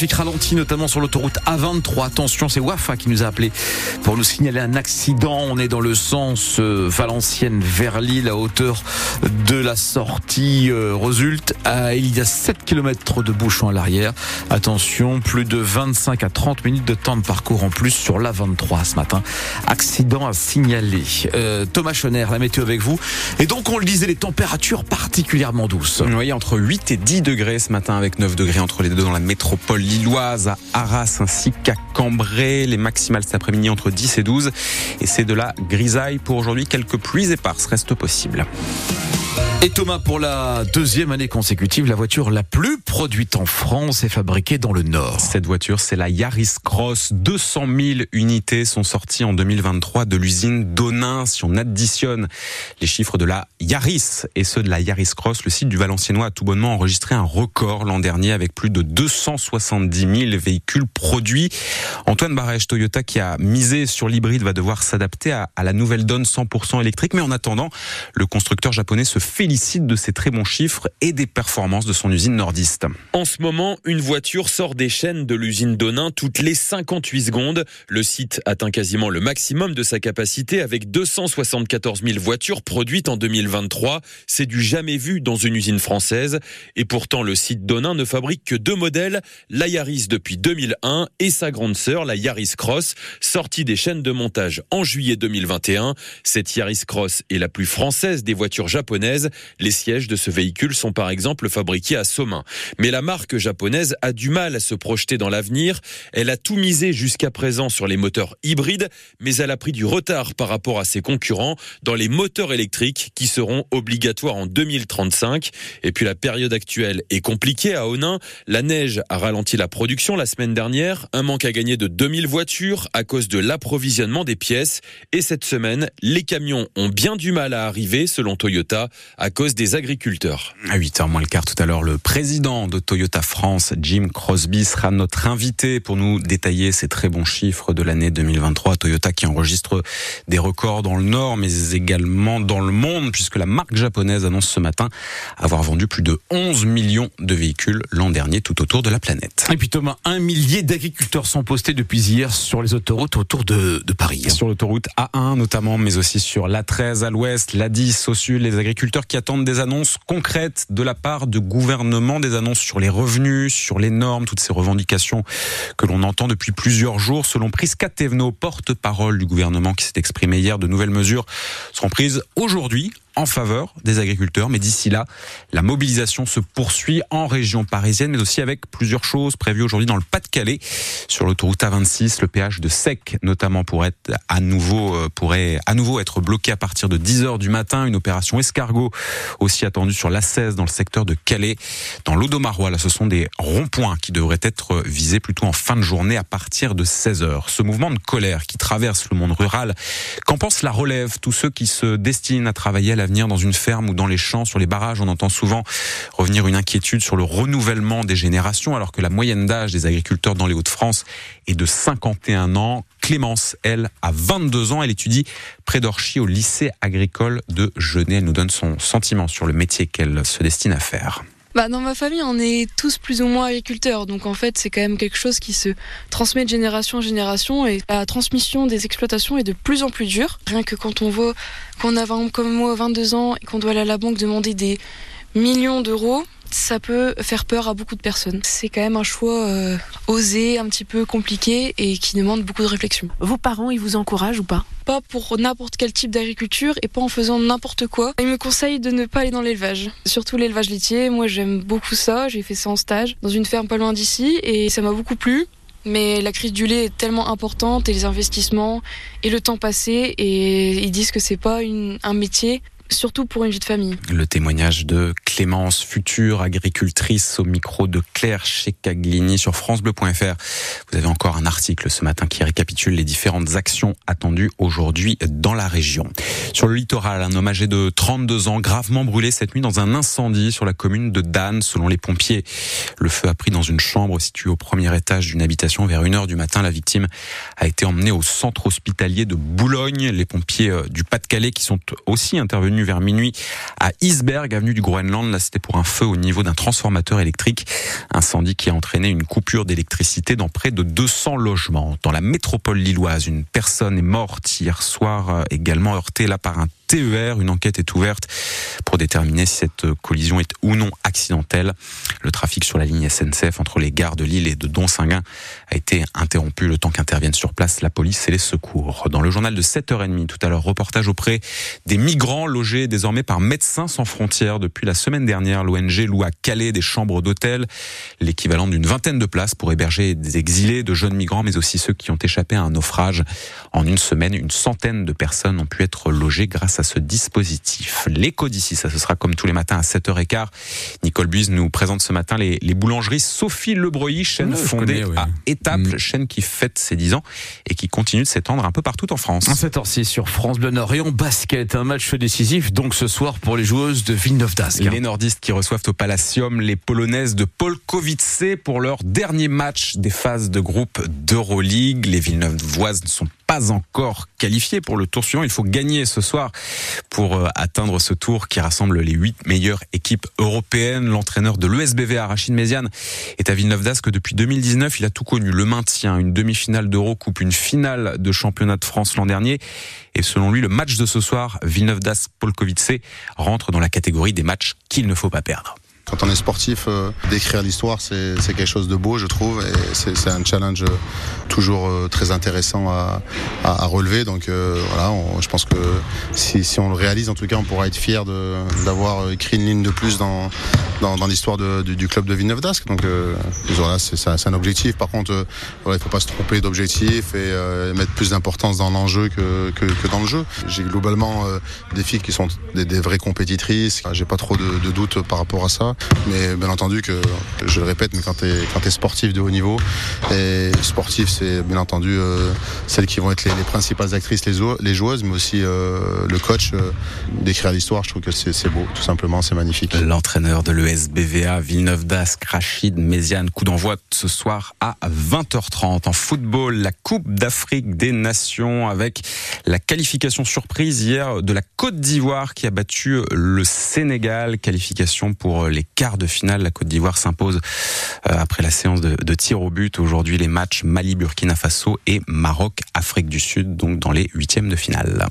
trafic ralenti, notamment sur l'autoroute A23. Attention, c'est Wafa qui nous a appelé pour nous signaler un accident. On est dans le sens euh, Valenciennes vers Lille à hauteur de la sortie euh, résulte. il y a 7 km de bouchons à l'arrière. Attention, plus de 25 à 30 minutes de temps de parcours en plus sur l'A23 ce matin. Accident à signaler. Euh, Thomas Schoner, la météo avec vous. Et donc, on le disait, les températures particulièrement douces. Oui, entre 8 et 10 degrés ce matin avec 9 degrés entre les deux dans la métropole lilloise, à Arras ainsi qu'à Cambrai. Les maximales cet après-midi entre 10 et 12. Et c'est de la grisaille pour aujourd'hui. Quelques pluies éparses restent possibles. Et Thomas, pour la deuxième année consécutive, la voiture la plus produite en France est fabriquée dans le Nord. Cette voiture, c'est la Yaris Cross. 200 000 unités sont sorties en 2023 de l'usine d'Onin. Si on additionne les chiffres de la Yaris et ceux de la Yaris Cross, le site du Valenciennois a tout bonnement enregistré un record l'an dernier avec plus de 270 000 véhicules produits. Antoine Barèche, Toyota, qui a misé sur l'hybride, va devoir s'adapter à, la nouvelle donne 100% électrique. Mais en attendant, le constructeur japonais se félicite félicite de ses très bons chiffres et des performances de son usine nordiste. En ce moment, une voiture sort des chaînes de l'usine d'Onin toutes les 58 secondes. Le site atteint quasiment le maximum de sa capacité avec 274 000 voitures produites en 2023. C'est du jamais vu dans une usine française. Et pourtant, le site d'Onin ne fabrique que deux modèles, la Yaris depuis 2001 et sa grande sœur, la Yaris Cross, sortie des chaînes de montage en juillet 2021. Cette Yaris Cross est la plus française des voitures japonaises. Les sièges de ce véhicule sont par exemple fabriqués à Somain. Mais la marque japonaise a du mal à se projeter dans l'avenir. Elle a tout misé jusqu'à présent sur les moteurs hybrides, mais elle a pris du retard par rapport à ses concurrents dans les moteurs électriques qui seront obligatoires en 2035. Et puis la période actuelle est compliquée à Onin. La neige a ralenti la production la semaine dernière, un manque à gagner de 2000 voitures à cause de l'approvisionnement des pièces. Et cette semaine, les camions ont bien du mal à arriver, selon Toyota, cause des agriculteurs. À 8h moins le quart tout à l'heure, le président de Toyota France, Jim Crosby, sera notre invité pour nous détailler ces très bons chiffres de l'année 2023. Toyota qui enregistre des records dans le Nord, mais également dans le monde, puisque la marque japonaise annonce ce matin avoir vendu plus de 11 millions de véhicules l'an dernier tout autour de la planète. Et puis Thomas, un millier d'agriculteurs sont postés depuis hier sur les autoroutes autour de, de Paris. Sur l'autoroute A1 notamment, mais aussi sur l'A13 à l'ouest, l'A10 au sud, les agriculteurs qui attendent des annonces concrètes de la part de gouvernement, des annonces sur les revenus, sur les normes, toutes ces revendications que l'on entend depuis plusieurs jours. Selon Prisca Thévenot, porte-parole du gouvernement qui s'est exprimé hier, de nouvelles mesures seront prises aujourd'hui en faveur des agriculteurs. Mais d'ici là, la mobilisation se poursuit en région parisienne, mais aussi avec plusieurs choses prévues aujourd'hui dans le Pas-de-Calais. Sur l'autoroute A26, le péage de Sec, notamment, pourrait être à nouveau, euh, pourrait à nouveau être bloqué à partir de 10 heures du matin. Une opération escargot aussi attendue sur l'A16 dans le secteur de Calais. Dans l'Audomarois, là, ce sont des ronds-points qui devraient être visés plutôt en fin de journée à partir de 16 heures. Ce mouvement de colère qui traverse le monde rural, qu'en pense la relève, tous ceux qui se destinent à travailler à l'avenir dans une ferme ou dans les champs, sur les barrages. On entend souvent revenir une inquiétude sur le renouvellement des générations, alors que la moyenne d'âge des agriculteurs dans les Hauts-de-France est de 51 ans. Clémence, elle, a 22 ans. Elle étudie près d'Orchy au lycée agricole de Genève. Elle nous donne son sentiment sur le métier qu'elle se destine à faire. Bah, dans ma famille, on est tous plus ou moins agriculteurs. Donc en fait, c'est quand même quelque chose qui se transmet de génération en génération. Et la transmission des exploitations est de plus en plus dure. Rien que quand on voit qu'on a comme moi 22 ans et qu'on doit aller à la banque demander des millions d'euros, ça peut faire peur à beaucoup de personnes. C'est quand même un choix euh, osé, un petit peu compliqué et qui demande beaucoup de réflexion. Vos parents, ils vous encouragent ou pas? Pas pour n'importe quel type d'agriculture et pas en faisant n'importe quoi. Ils me conseillent de ne pas aller dans l'élevage, surtout l'élevage laitier. Moi, j'aime beaucoup ça. J'ai fait ça en stage dans une ferme pas loin d'ici et ça m'a beaucoup plu. Mais la crise du lait est tellement importante et les investissements et le temps passé et ils disent que c'est pas une, un métier surtout pour une vie de famille. Le témoignage de Clémence, future agricultrice au micro de Claire Checaglini sur francebleu.fr. Vous avez encore un article ce matin qui récapitule les différentes actions attendues aujourd'hui dans la région. Sur le littoral, un homme âgé de 32 ans gravement brûlé cette nuit dans un incendie sur la commune de Dan, selon les pompiers. Le feu a pris dans une chambre située au premier étage d'une habitation vers 1h du matin. La victime a été emmenée au centre hospitalier de Boulogne. Les pompiers euh, du Pas-de-Calais qui sont aussi intervenus vers minuit à Isberg, avenue du Groenland. Là, c'était pour un feu au niveau d'un transformateur électrique. Incendie qui a entraîné une coupure d'électricité dans près de 200 logements. Dans la métropole lilloise, une personne est morte hier soir, euh, également heurtée là par un TER. Une enquête est ouverte pour déterminer si cette collision est ou non accidentelle. Le trafic sur la ligne SNCF entre les gares de Lille et de Donsinguin a été interrompu le temps qu'interviennent sur place la police et les secours. Dans le journal de 7h30 tout à l'heure, reportage auprès des migrants logés désormais par Médecins sans frontières. Depuis la semaine dernière, l'ONG loue à Calais des chambres d'hôtel, l'équivalent d'une vingtaine de places pour héberger des exilés, de jeunes migrants, mais aussi ceux qui ont échappé à un naufrage. En une semaine, une centaine de personnes ont pu être logées grâce à ce dispositif. L'écho d'ici, ça ce sera comme tous les matins à 7h15. Nicole Buise nous présente ce matin les, boulangeries Sophie Lebreuil, chaîne fondée à Étaples, mm. chaîne qui fête ses 10 ans et qui continue de s'étendre un peu partout en France. En 7h06 sur France Bleu Nord et en basket, un match décisif donc ce soir pour les joueuses de Villeneuve d'Ascq. Les nordistes qui reçoivent au Palacium les polonaises de Polkowice pour leur dernier match des phases de groupe d'Euroleague. Les Villeneuve-voises ne sont pas encore qualifié pour le tour suivant. Il faut gagner ce soir pour euh, atteindre ce tour qui rassemble les huit meilleures équipes européennes. L'entraîneur de l'ESBV, Rachid Méziane, est à Villeneuve d'Ascq depuis 2019. Il a tout connu. Le maintien, une demi-finale d'Eurocoupe, une finale de championnat de France l'an dernier. Et selon lui, le match de ce soir, Villeneuve d'Ascq, Polkowice, rentre dans la catégorie des matchs qu'il ne faut pas perdre. Quand on est sportif, euh, d'écrire l'histoire, c'est quelque chose de beau, je trouve, et c'est un challenge toujours euh, très intéressant à, relever. Donc euh, voilà, je pense que si, on le réalise, en tout cas, on pourra être fier d'avoir écrit une ligne de plus dans, dans, l'histoire du, club de Villeneuve d'Ascq. Donc voilà, c'est un objectif. Par contre, il ne faut pas se tromper d'objectif et mettre plus d'importance dans l'enjeu que, dans le jeu. J'ai globalement des filles qui sont des, vraies compétitrices. J'ai pas trop de, de doutes par rapport à ça. Mais bien entendu que, je le répète, mais quand tu es, sportif de haut niveau, et sportif c'est bien entendu euh, celles qui vont être les, principales actrices, les, les, joueuses, mais aussi euh, le coach, euh, d'écrire l'histoire, je trouve que c'est beau, tout simplement, c'est magnifique. L'entraîneur de l'ESBVA, Villeneuve d'Ascq, Rachid Méziane, coup d'envoi ce soir à 20h30. En football, la Coupe d'Afrique des Nations avec la qualification surprise hier de la Côte d'Ivoire qui a battu le Sénégal, qualification pour les quart de finale. La Côte d'Ivoire s'impose euh, après la séance de, de tir au but. Aujourd'hui, les matchs Mali-Burkina Faso et Maroc-Afrique du Sud, donc dans les huitièmes de finale.